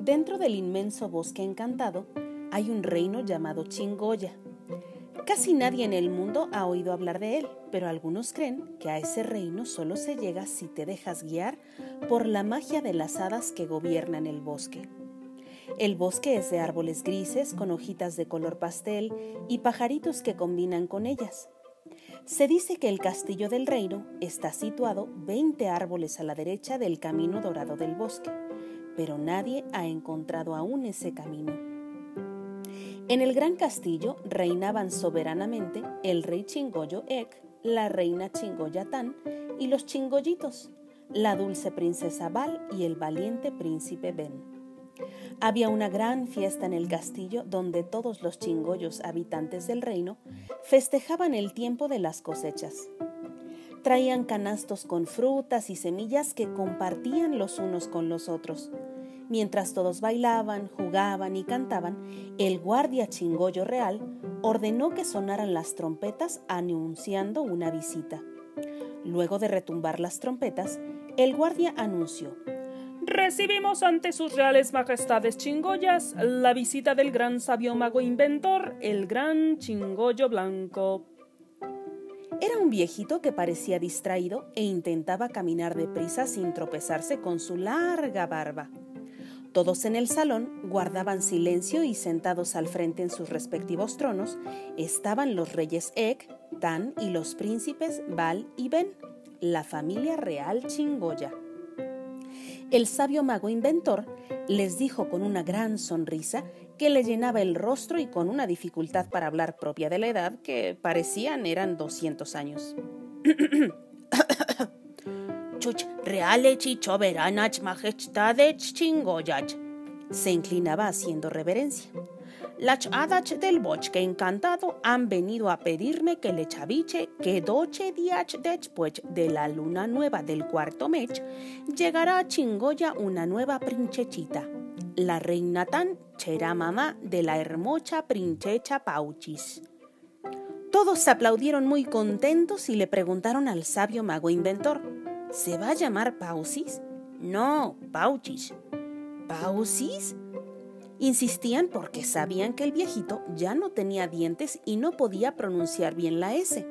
Dentro del inmenso bosque encantado hay un reino llamado Chingoya. Casi nadie en el mundo ha oído hablar de él, pero algunos creen que a ese reino solo se llega si te dejas guiar por la magia de las hadas que gobiernan el bosque. El bosque es de árboles grises con hojitas de color pastel y pajaritos que combinan con ellas. Se dice que el castillo del reino está situado 20 árboles a la derecha del camino dorado del bosque pero nadie ha encontrado aún ese camino. En el gran castillo reinaban soberanamente el rey Chingoyo Ek, la reina Chingoyatán y los chingollitos, la dulce princesa Val y el valiente príncipe Ben. Había una gran fiesta en el castillo donde todos los chingollos habitantes del reino festejaban el tiempo de las cosechas. Traían canastos con frutas y semillas que compartían los unos con los otros. Mientras todos bailaban, jugaban y cantaban, el guardia chingollo real ordenó que sonaran las trompetas anunciando una visita. Luego de retumbar las trompetas, el guardia anunció Recibimos ante sus reales majestades chingoyas la visita del gran sabio mago inventor, el gran chingollo blanco. Era un viejito que parecía distraído e intentaba caminar deprisa sin tropezarse con su larga barba. Todos en el salón guardaban silencio y sentados al frente en sus respectivos tronos estaban los reyes Ek, Tan y los príncipes Bal y Ben, la familia real chingoya. El sabio mago inventor les dijo con una gran sonrisa que le llenaba el rostro y con una dificultad para hablar propia de la edad que parecían eran 200 años. Chuch chingoyach. Se inclinaba haciendo reverencia. Las hadas del bosque encantado han venido a pedirme que le chaviche que doce días después de la luna nueva del cuarto mes llegará a Chingoya una nueva princesita, la reina Tan será mamá de la hermosa princesa Pauchis. Todos aplaudieron muy contentos y le preguntaron al sabio mago inventor, ¿se va a llamar Pausis? No, Pauchis. ¿Pausis? Insistían porque sabían que el viejito ya no tenía dientes y no podía pronunciar bien la S.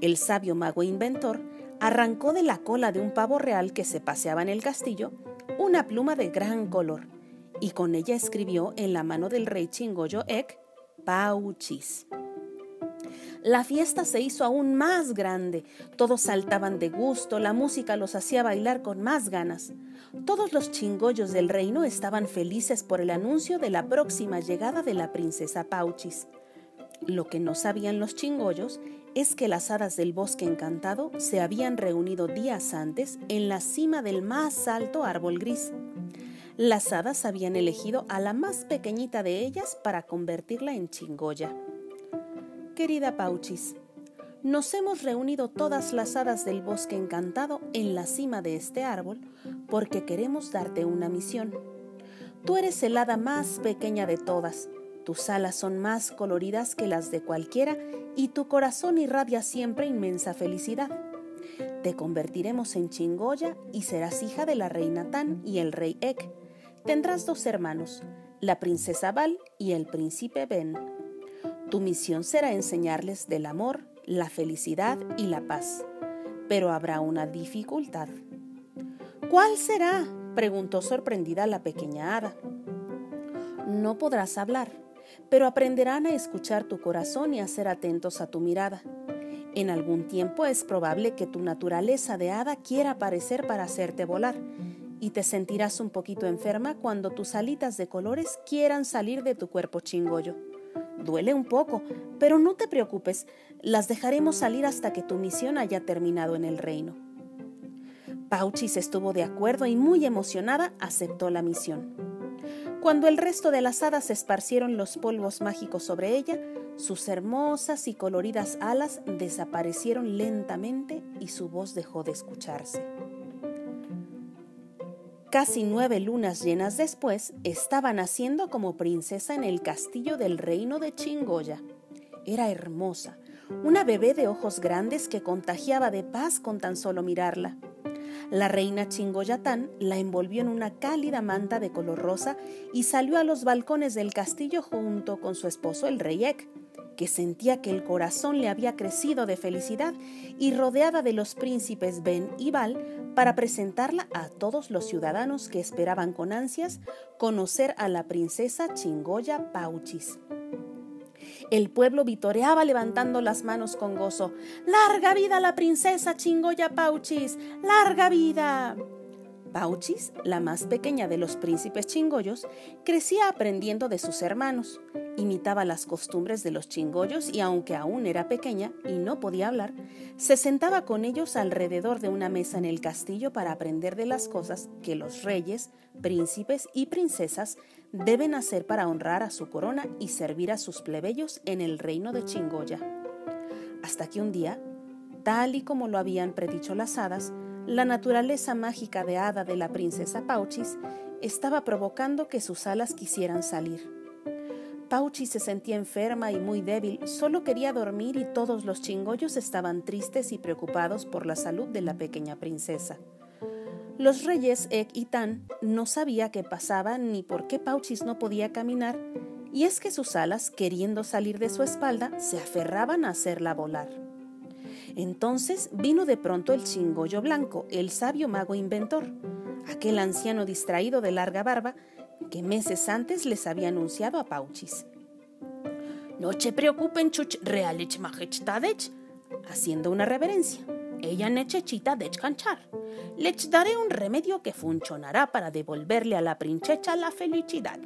El sabio mago inventor arrancó de la cola de un pavo real que se paseaba en el castillo una pluma de gran color y con ella escribió en la mano del rey Chingoyo Ek, Pauchis. La fiesta se hizo aún más grande, todos saltaban de gusto, la música los hacía bailar con más ganas. Todos los chingollos del reino estaban felices por el anuncio de la próxima llegada de la princesa Pauchis. Lo que no sabían los chingollos es que las hadas del bosque encantado se habían reunido días antes en la cima del más alto árbol gris. Las hadas habían elegido a la más pequeñita de ellas para convertirla en chingoya. Querida Pauchis, nos hemos reunido todas las hadas del bosque encantado en la cima de este árbol porque queremos darte una misión. Tú eres el hada más pequeña de todas, tus alas son más coloridas que las de cualquiera y tu corazón irradia siempre inmensa felicidad. Te convertiremos en chingoya y serás hija de la reina Tan y el rey Ek. Tendrás dos hermanos, la princesa Val y el príncipe Ben. Tu misión será enseñarles del amor, la felicidad y la paz. Pero habrá una dificultad. ¿Cuál será? preguntó sorprendida la pequeña hada. No podrás hablar, pero aprenderán a escuchar tu corazón y a ser atentos a tu mirada. En algún tiempo es probable que tu naturaleza de hada quiera aparecer para hacerte volar, y te sentirás un poquito enferma cuando tus alitas de colores quieran salir de tu cuerpo chingollo. Duele un poco, pero no te preocupes, las dejaremos salir hasta que tu misión haya terminado en el reino. Pauchis estuvo de acuerdo y muy emocionada aceptó la misión. Cuando el resto de las hadas esparcieron los polvos mágicos sobre ella, sus hermosas y coloridas alas desaparecieron lentamente y su voz dejó de escucharse. Casi nueve lunas llenas después, estaba naciendo como princesa en el castillo del reino de Chingoya. Era hermosa, una bebé de ojos grandes que contagiaba de paz con tan solo mirarla. La reina Chingoyatán la envolvió en una cálida manta de color rosa y salió a los balcones del castillo junto con su esposo el rey Ek, que sentía que el corazón le había crecido de felicidad y rodeada de los príncipes Ben y Val para presentarla a todos los ciudadanos que esperaban con ansias conocer a la princesa Chingoya Pauchis. El pueblo vitoreaba levantando las manos con gozo. ¡Larga vida la princesa Chingoya Pauchis! ¡Larga vida! Pauchis, la más pequeña de los príncipes chingoyos, crecía aprendiendo de sus hermanos, imitaba las costumbres de los chingollos y aunque aún era pequeña y no podía hablar, se sentaba con ellos alrededor de una mesa en el castillo para aprender de las cosas que los reyes, príncipes y princesas deben hacer para honrar a su corona y servir a sus plebeyos en el reino de Chingoya. Hasta que un día, tal y como lo habían predicho las hadas, la naturaleza mágica de hada de la princesa Pauchis estaba provocando que sus alas quisieran salir. Pauchis se sentía enferma y muy débil, solo quería dormir y todos los chingollos estaban tristes y preocupados por la salud de la pequeña princesa. Los reyes Ek y Tan no sabía qué pasaba ni por qué Pauchis no podía caminar, y es que sus alas, queriendo salir de su espalda, se aferraban a hacerla volar. Entonces vino de pronto el chingollo blanco, el sabio mago inventor, aquel anciano distraído de larga barba que meses antes les había anunciado a Pauchis. No se preocupen, chuch realich majestadech, haciendo una reverencia. Ella nechechita de canchar. Les daré un remedio que funcionará para devolverle a la princesa la felicidad.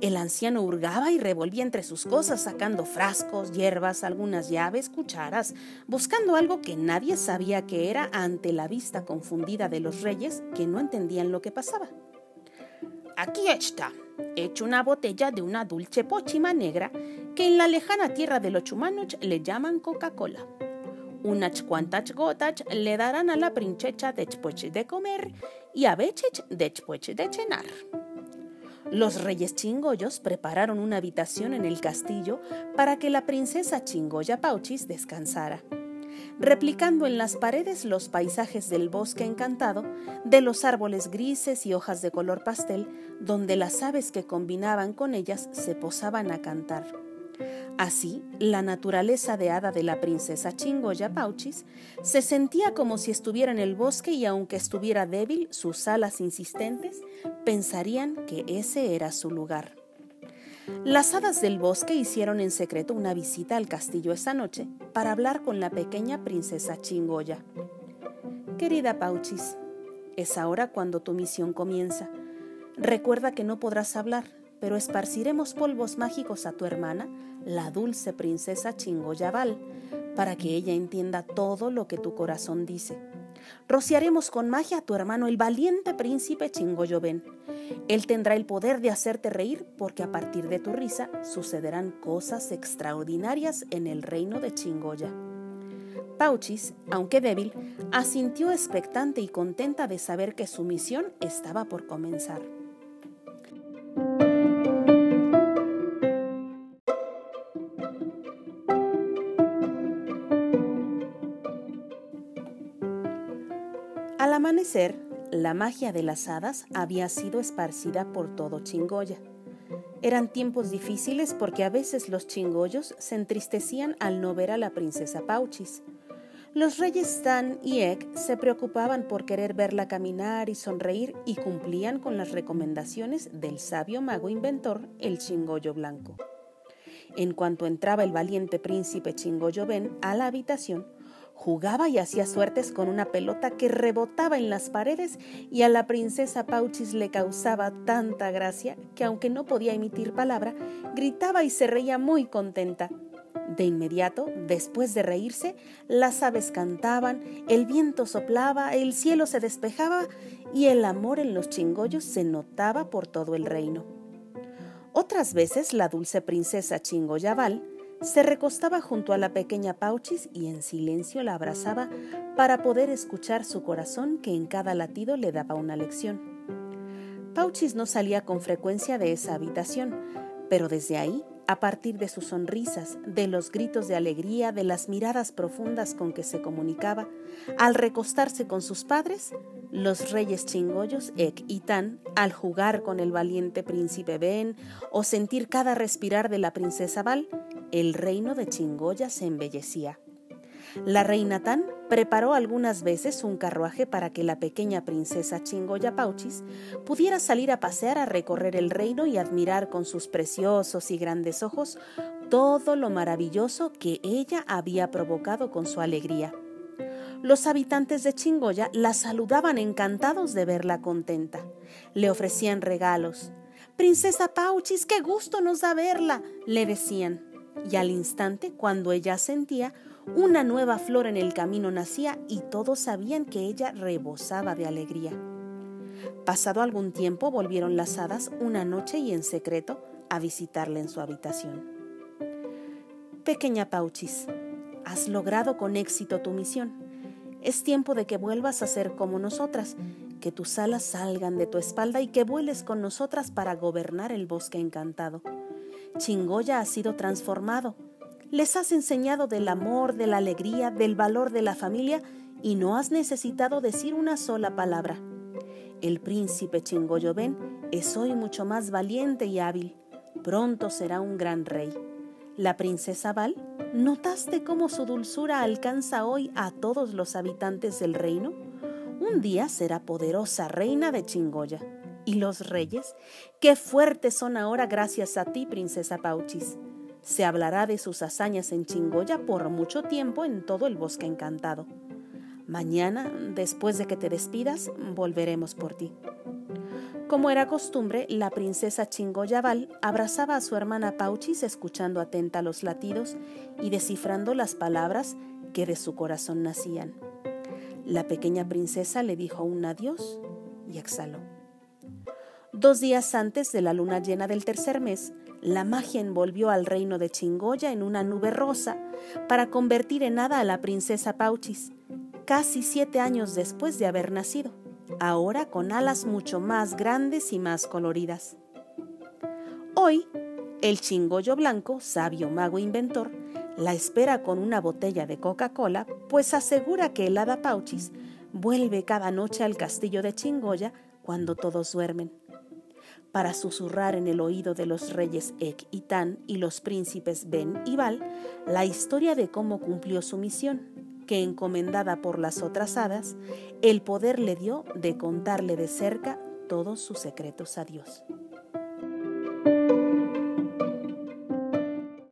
El anciano hurgaba y revolvía entre sus cosas, sacando frascos, hierbas, algunas llaves, cucharas, buscando algo que nadie sabía que era ante la vista confundida de los reyes que no entendían lo que pasaba. Aquí está, hecho una botella de una dulce póchima negra que en la lejana tierra de los chumanos le llaman Coca-Cola. Unas cuantas gotas le darán a la princesa después de comer y a veces después de cenar. Los reyes chingoyos prepararon una habitación en el castillo para que la princesa Chingoya Pauchis descansara, replicando en las paredes los paisajes del bosque encantado, de los árboles grises y hojas de color pastel, donde las aves que combinaban con ellas se posaban a cantar. Así, la naturaleza de hada de la princesa Chingoya Pauchis se sentía como si estuviera en el bosque y aunque estuviera débil, sus alas insistentes pensarían que ese era su lugar. Las hadas del bosque hicieron en secreto una visita al castillo esa noche para hablar con la pequeña princesa Chingoya. Querida Pauchis, es ahora cuando tu misión comienza. Recuerda que no podrás hablar, pero esparciremos polvos mágicos a tu hermana la dulce princesa Chingoyabal, para que ella entienda todo lo que tu corazón dice. Rociaremos con magia a tu hermano, el valiente príncipe Chingoyoben. Él tendrá el poder de hacerte reír porque a partir de tu risa sucederán cosas extraordinarias en el reino de Chingoya. Pauchis, aunque débil, asintió expectante y contenta de saber que su misión estaba por comenzar. Al amanecer, la magia de las hadas había sido esparcida por todo Chingoya. Eran tiempos difíciles porque a veces los chingollos se entristecían al no ver a la princesa Pauchis. Los reyes Tan y Ek se preocupaban por querer verla caminar y sonreír y cumplían con las recomendaciones del sabio mago inventor, el chingollo blanco. En cuanto entraba el valiente príncipe Chingoyo Ben a la habitación, Jugaba y hacía suertes con una pelota que rebotaba en las paredes y a la princesa Pauchis le causaba tanta gracia que aunque no podía emitir palabra, gritaba y se reía muy contenta. De inmediato, después de reírse, las aves cantaban, el viento soplaba, el cielo se despejaba y el amor en los chingollos se notaba por todo el reino. Otras veces la dulce princesa Chingoyabal se recostaba junto a la pequeña Pauchis y en silencio la abrazaba para poder escuchar su corazón que en cada latido le daba una lección. Pauchis no salía con frecuencia de esa habitación, pero desde ahí A partir de sus sonrisas, de los gritos de alegría, de las miradas profundas con que se comunicaba, al recostarse con sus padres, los reyes chingoyos Ek y Tan, al jugar con el valiente príncipe Ben o sentir cada respirar de la princesa Val, el reino de Chingoya se embellecía. La reina Tan preparó algunas veces un carruaje para que la pequeña princesa Chingoya Pauchis pudiera salir a pasear a recorrer el reino y admirar con sus preciosos y grandes ojos todo lo maravilloso que ella había provocado con su alegría. Los habitantes de Chingoya la saludaban encantados de verla contenta. Le ofrecían regalos. Princesa Pauchis, qué gusto nos da verla, le decían. Y al instante, cuando ella sentía, una nueva flor en el camino nacía y todos sabían que ella rebosaba de alegría. Pasado algún tiempo volvieron las hadas una noche y en secreto a visitarla en su habitación. Pequeña Pauchis, has logrado con éxito tu misión. Es tiempo de que vuelvas a ser como nosotras, que tus alas salgan de tu espalda y que vueles con nosotras para gobernar el bosque encantado. Chingoya ha sido transformado les has enseñado del amor, de la alegría, del valor de la familia y no has necesitado decir una sola palabra. El príncipe Chingoyoben es hoy mucho más valiente y hábil. Pronto será un gran rey. La princesa Val, ¿notaste cómo su dulzura alcanza hoy a todos los habitantes del reino? Un día será poderosa reina de Chingoya. ¿Y los reyes? ¡Qué fuertes son ahora gracias a ti, princesa Pauchis! Se hablará de sus hazañas en Chingoya por mucho tiempo en todo el bosque encantado. Mañana, después de que te despidas, volveremos por ti. Como era costumbre, la princesa Chingoyabal abrazaba a su hermana Pauchis escuchando atenta los latidos y descifrando las palabras que de su corazón nacían. La pequeña princesa le dijo un adiós y exhaló. Dos días antes de la luna llena del tercer mes, la magia envolvió al reino de Chingoya en una nube rosa para convertir en hada a la princesa Pauchis, casi siete años después de haber nacido, ahora con alas mucho más grandes y más coloridas. Hoy, el chingollo blanco, sabio mago inventor, la espera con una botella de Coca-Cola, pues asegura que el hada Pauchis vuelve cada noche al castillo de Chingoya cuando todos duermen para susurrar en el oído de los reyes Ek y Tan y los príncipes Ben y Val la historia de cómo cumplió su misión, que encomendada por las otras hadas, el poder le dio de contarle de cerca todos sus secretos a Dios.